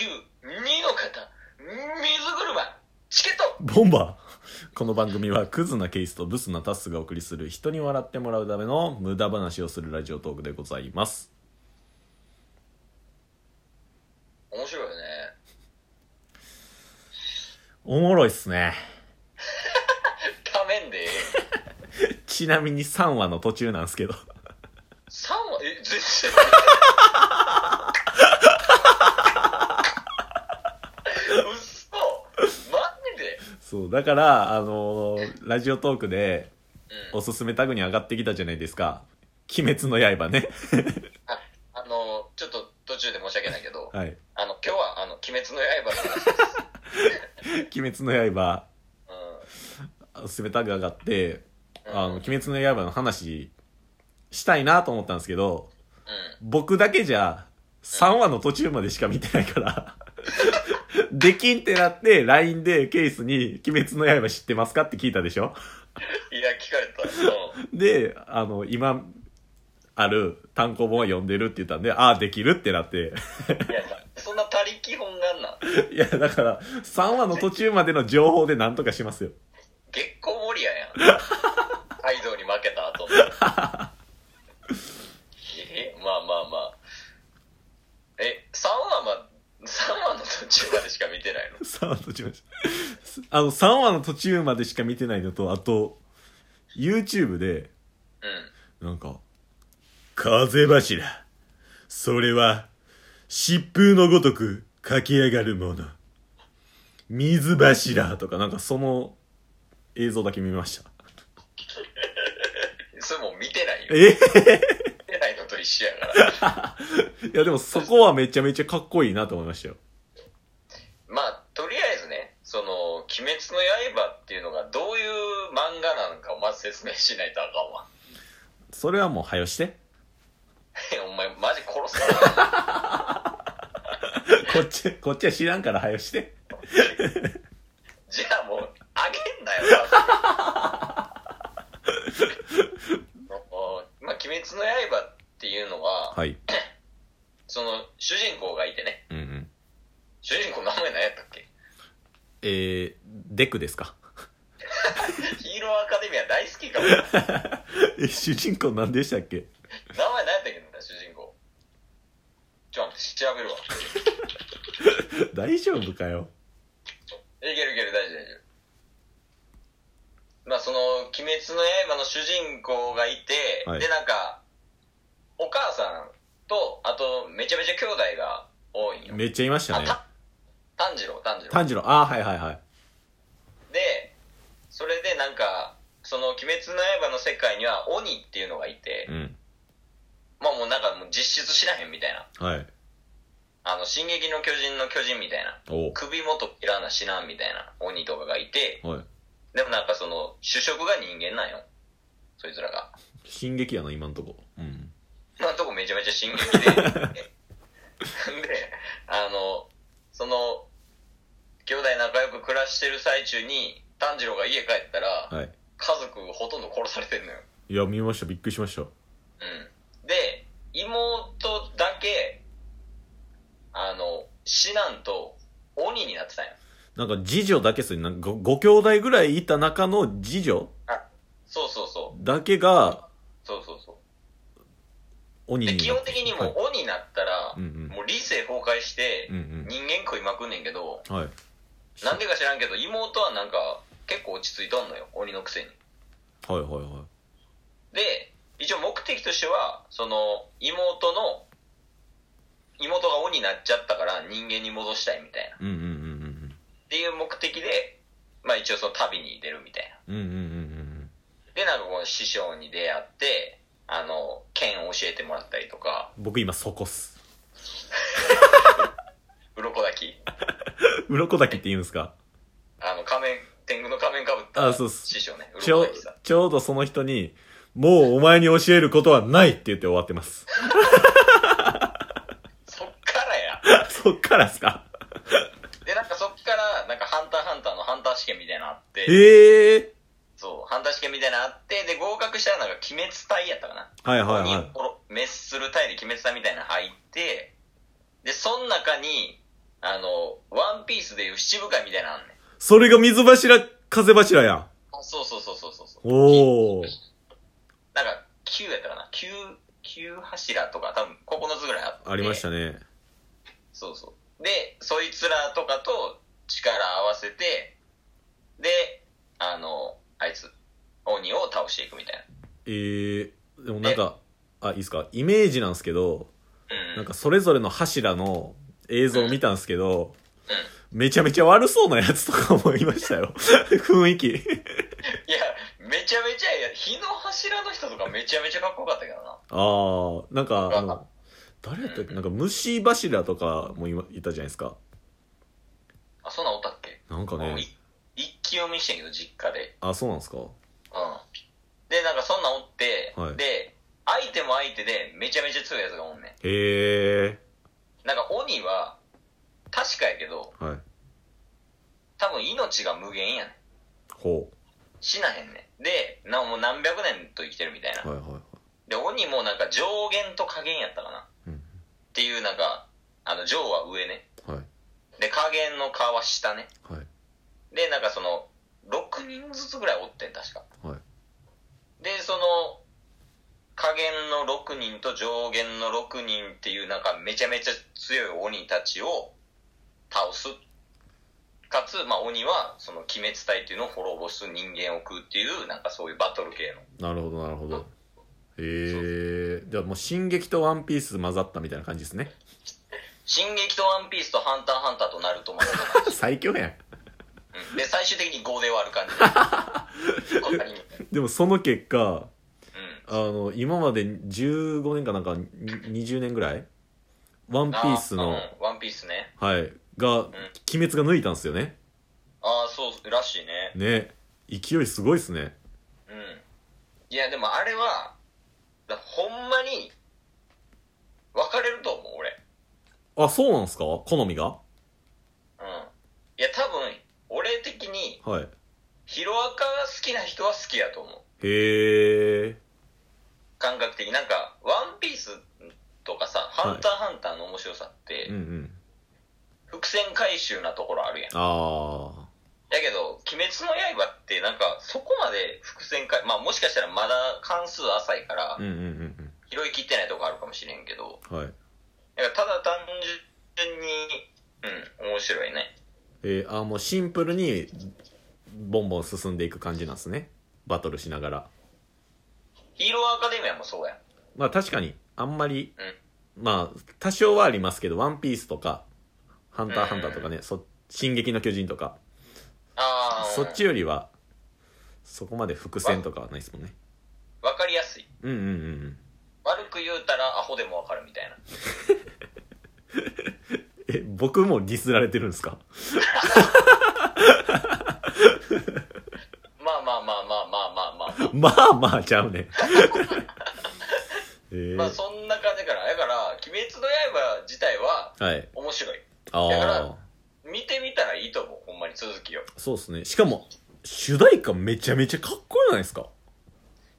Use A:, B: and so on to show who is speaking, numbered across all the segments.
A: 級2の方水車チケット。
B: ボンバー。この番組はクズなケースとブスなタスがお送りする人に笑ってもらうための無駄話をするラジオトークでございます。
A: 面白いよね。
B: おもろいっすね。
A: ためんで
B: ちなみに3話の途中なんですけど。
A: 3話？え全然嘘マジで
B: そうだからあのーラジオトークで
A: うん。
B: おすすめタグに上がってきたじゃないですか「鬼滅の刃ね」
A: ああのちょっと途中で申し訳ないけど
B: はい。
A: あの今日はあの「鬼滅の刃」の話。です「
B: 鬼滅の刃。
A: う」
B: おすすめタグ上がって「
A: うん。
B: あの鬼滅の刃」の話したいなと思ったんですけど
A: んうん。
B: 僕だけじゃ3話の途中までしか見てないから できんってなって LINE でケースに「鬼滅の刃知ってますか?」って聞いたでしょ？
A: いや聞かれた。うん。
B: であの今ある単行本は読んでるって言ったんでああできるってなって。
A: いやそんな他力本願なん？
B: いやだから3話の途中までの情報で何とかしますよ。
A: 月光守屋やんカイドウに負けた後のえまあまあまあえ3話ま3話の途中までしか見てないの
B: 3話の途中まであの3話の途中までしか見てないのとあと YouTube で
A: うん。
B: なんか「風柱。それは疾風のごとく駆け上がるもの。水柱」とかなんかその映像だけ見ました。
A: それもう見てないよ。
B: え
A: 見てないのと一緒やから。
B: いやでもそこはめちゃめちゃかっこいいなと思いましたよ
A: まあとりあえずねその「鬼滅の刃」っていうのがどういう漫画なのかをまず説明しないとあかんわ。
B: それはもう早よして
A: お前マジ殺すから
B: こっちこっちは知らんから早よして
A: じゃあもうあげんなよおまあ「鬼滅の刃」っていうのは、
B: はい
A: その主人公がいてね
B: うんうん
A: 主人公名前何やったっけ
B: えー、デクですか？
A: ヒーローアカデミア大好きかも。名
B: え主人公何でしたっけ？
A: 前何やったっけ？な主人公。ちょ待って調べるわ。
B: 大丈夫かよ。
A: いけるいける大丈夫大丈夫。まあその「鬼滅の刃」の主人公がいて、
B: はい。
A: でなんかお母さんとあとめちゃめちゃ兄弟が多いんよ。
B: めっちゃいましたね。
A: あた炭治郎炭治郎。
B: 炭治郎。ああはいはいはい。
A: でそれでなんかその「鬼滅の刃」の世界には鬼っていうのがいて、
B: うん。
A: まあもうなんかもう実質知らへんみたいな。
B: はい。
A: あの「進撃の巨人」の巨人みたいな。
B: お。
A: 首元切らな知らんみたいな鬼とかがいて
B: はい。
A: でもなんかその主食が人間なんよ。そいつらが。
B: 進撃やな今んとこ。うん。
A: 今んとこめちゃめちゃ進撃で。であのその兄弟仲良く暮らしてる最中に炭治郎が家帰ったら、
B: はい。
A: 家族ほとんど殺されてんのよ。
B: いや見ました。びっくりしました。
A: うん。で妹だけあの死なんと鬼になってたんよ。
B: なんか次女だけっすね。なんかごご兄弟ぐらいいた中の次女
A: そうそうそう。
B: だけが
A: そうそうそう。
B: 鬼に
A: 基本的にもう鬼になったら、
B: うんうん。
A: もう理性崩壊して
B: うんうん。
A: 人間食いまくんねんけど、
B: はい。
A: なんでか知らんけど妹はなんか結構落ち着いとんのよ鬼のくせに。
B: はいはいは
A: で一応目的としてはその妹の妹が鬼になっちゃったから人間に戻したいみたいな。っ
B: いうんうんうんうん。
A: ていう目的でまあ一応その旅に出るみたいな。
B: うんうんうん
A: でなんかこの師匠に出会ってあの剣を教えてもらったりとか。
B: 僕今そこっす。
A: 鱗炊き。
B: 鱗滝って言うんですか
A: あの仮面天狗の仮面かぶった
B: あそうっす。
A: 師匠ね
B: ちょちょうどその人にもうお前に教えることはないって言って終わってます。
A: そっからや。
B: そっからっすか？
A: でなんかそっからなんかハンターハンターのハンター試験みたいなのあって。
B: へえ。
A: そうハンター試験みたいなのあってで合格したらなんか鬼滅隊やったかな。
B: はいはい
A: 鬼
B: はい。
A: を滅する隊で鬼滅隊みたいなの入ってでその中にあの、ワンピースでいう七部会みたいなのあんねん。
B: それが水柱、風柱やん。
A: あそうそうそうそうそうそう。
B: おー。
A: なんか、9やったかな ?9、9柱とか多分9つぐらいあって。
B: ありましたね。
A: そうそう。で、そいつらとかと力合わせて、で、あの、あいつ、鬼を倒していくみたいな。
B: えー、でもなんか、あ、いいですか？イメージなんですけど、
A: うん。
B: なんかそれぞれの柱の映像を見たんですけど、
A: うん。
B: めちゃめちゃ悪そうなやつとかもいましたよ。雰囲気。
A: いや、めちゃめちゃ、いや、火の柱の人とかめちゃめちゃかっこよかったけどな。
B: あー、なんか、あの、誰やったっけ？なんか虫柱とかもいたじゃないですか。
A: あ、そんなんおったっけ？
B: なんかね
A: 一気読みしてんけど、実家で。
B: あ、そうなんですか？
A: うん。で、なんかそんなんおって、
B: はい
A: で、相手も相手でめちゃめちゃ強いやつがおんね
B: へえ
A: ん。なんか鬼は、確かやけど、
B: ー。はい。
A: 多分命が無限やねん。
B: ほ
A: 死なへんねん。で、なもう何百年と生きてるみたいな。
B: う。はいはいはい。
A: で、鬼もなんか上限と下限やったかな。っ
B: うん。
A: ていうなんか、あの、上は上ね。
B: はい。
A: で、下限の下は下ね。
B: はい。
A: で、なんかその、6人ずつぐらいおってん、確か。
B: はい。
A: で、その、下限の6人と上限の6人っていうなんかめちゃめちゃ強い鬼たちを倒す。かつ、まあ鬼はその鬼滅隊っていうのを滅ぼす人間を食うっていうなんかそういうバトル系の。
B: なるほどなるほど。へえー。じゃあもう進撃とワンピース混ざったみたいな感じですね。
A: 進撃とワンピースとハンターハンターとナルトまでの感じ
B: 最強やん。
A: うんで、最終的に5で終わる感じ。
B: でもその結果、
A: うん。
B: あの、今まで15年かなんかに20年ぐらい？ワンピースの、
A: ワンピースね。
B: はい、が、鬼滅が抜いたんですよね。
A: ああ、そう、らしいね。
B: ね。勢いすごいっすね。
A: うん。いや、でもあれは、だほんまに、分かれると思う、俺。
B: あ、そうなんすか？好みが？
A: うん。いや、多分、俺的に、
B: はい。
A: ヒロアカが好きな人は好きやと思う。
B: へえ。
A: 感覚的に。なんか、ワンピースとかさ、ハンターハンターの面白さ線回収なところあるやん。
B: あ
A: やけど、鬼滅の刃ってなんか、そこまで伏線回、まあもしかしたらまだ関数浅いから
B: ー。う、んうんうん
A: 拾い切ってないとこあるかもしれんけど、
B: うん。はい。
A: だからただ単純に、うん、面白いね。
B: えー、あ、もうシンプルに、ボンボン進んでいく感じなんですね。バトルしながら。
A: ヒーローアカデミアもそうやん。
B: まあ確かに、あんまり、まあ、多少はありますけど、ワンピースとか、ハンターハンターとかね、そ、進撃の巨人とか、
A: ああ
B: そっちよりは、そこまで伏線とかはないですもんね。
A: わかりやすい
B: うんうんうん。
A: 悪く言うたらアホでもわかるみたいな
B: え、僕もディスられてるんですか？
A: まあまあまあまあまあまあまあ、まあ
B: まあちゃうね。え ー
A: まあそんな感じからだから「鬼滅の刃」自体は
B: はい。そうですね。しかも、主題歌めちゃめちゃかっこよくないですか？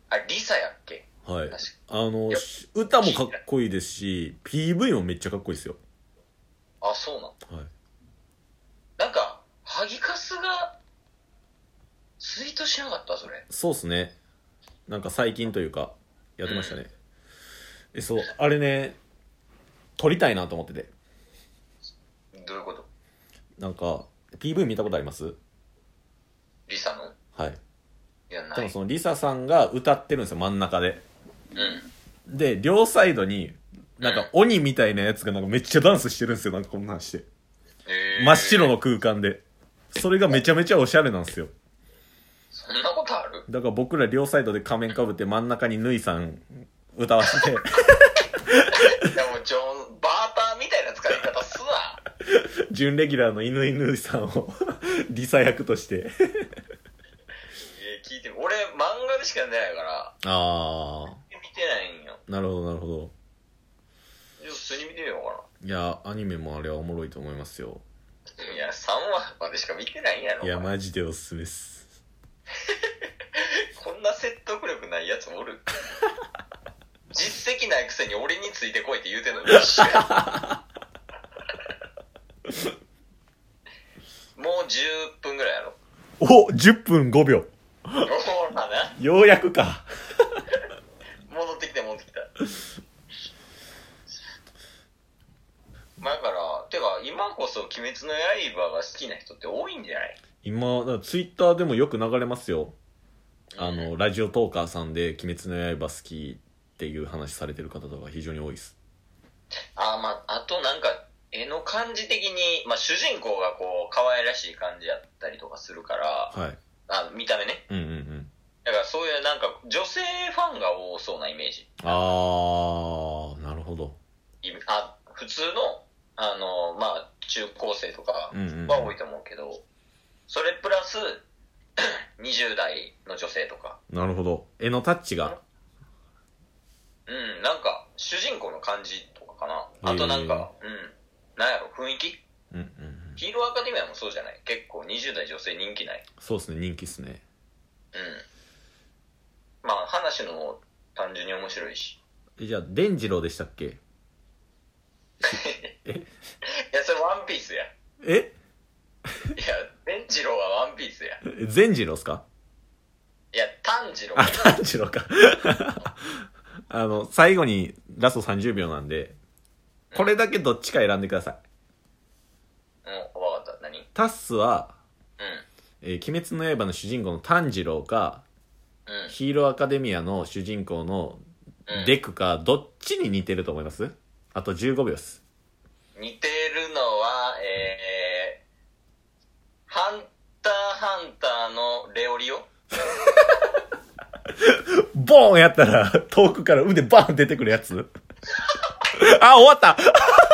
A: あ、リサやっけ？
B: はい。あの歌もかっこいいですし、PV もめっちゃかっこいいですよ。
A: あ、そうなん。
B: はい。
A: なんか、ハギカスが、ツイートしなかった？それ。
B: そうっすね。なんか最近というか、やってましたね。え、そう、あれね、撮りたいなと思ってて。
A: どういうこと？
B: なんか、PV 見たことあります？
A: リサの？
B: はい。
A: いや、ない。
B: 多分そのリサさんが歌ってるんですよ、真ん中で。
A: うん。
B: で、両サイドに、なんか鬼みたいなやつがなんかめっちゃダンスしてるんですよ、なんかこんなんして。
A: えー
B: 真っ白の空間で。それがめちゃめちゃおしゃれなんですよ。
A: そんなことある？
B: だから僕ら両サイドで仮面かぶって真ん中にヌイさん歌わせて、
A: いやもうジョン、バーターみたいな使い方すな。
B: 準レギュラーの犬井ヌイさんを リサ役として。
A: えー、聞いてみ俺、漫画でしか出ないから、
B: あ
A: 見てないんよ。
B: ー、なるほどなるほど。
A: じゃあ普通に見てみようか
B: いや、アニメもあれはおもろいと思いますよ。
A: な。いや、3話までしか見てないんやろ。
B: いや、マジでおすすめっす。
A: こんな説得力ないやつおる？実績ないくせに俺についてこいって言うてんの 一緒や。10分ぐらいやろ。
B: お !10 分5秒。
A: ほらな。
B: ようやくか。
A: 戻ってきた戻ってきた。まあだから、てか今こそ鬼滅の刃が好きな人って多いんじゃない？
B: 今、ツイッターでもよく流れますよ。あの、ラジオトーカーさんで鬼滅の刃好きっていう話されてる方とか非常に多いです。
A: あーまあ、あとなんか、絵の感じ的に、まあ主人公がこう、可愛らしい感じやったりとかするから、
B: はい。
A: あ見た目ね。
B: うんうんうん。
A: だからそういうなんか、女性ファンが多そうなイメージ。
B: あー、なるほど。
A: いあ普通の、あの、まあ、中高生とか
B: うんうんうん
A: は多いと思うけど、それプラス、20代の女性とか、
B: なるほど。絵のタッチが。
A: うん、なんか、主人公の感じとかかな。あとなんか、うん、なんやろ、雰囲気？
B: うんうんうん。
A: ヒーローアカデミアもそうじゃない？結構20代女性人気ない？
B: そうですね、人気っすね。
A: うん。まあ、話の単純に面白いし。
B: えじゃあ、伝次郎でしたっけ？
A: いや、それワンピースや。
B: え？
A: いや、伝次郎はワンピースや。
B: え善次郎っすか？
A: いや、炭治郎
B: あ、炭治郎か。あの、最後にラスト30秒なんで、これだけどっちか選んでください。
A: うん、わかった。何？うん。
B: タッスは、えー鬼滅の刃の主人公の炭治郎か、
A: うん。
B: ヒーローアカデミアの主人公の
A: うん。
B: デクか、どっちに似てると思います？あと15秒です。
A: 似てるのは、えー、ハンターハンターのレオリオ？
B: ボーンやったら、遠くから腕バーン出てくるやつ。あ、終わった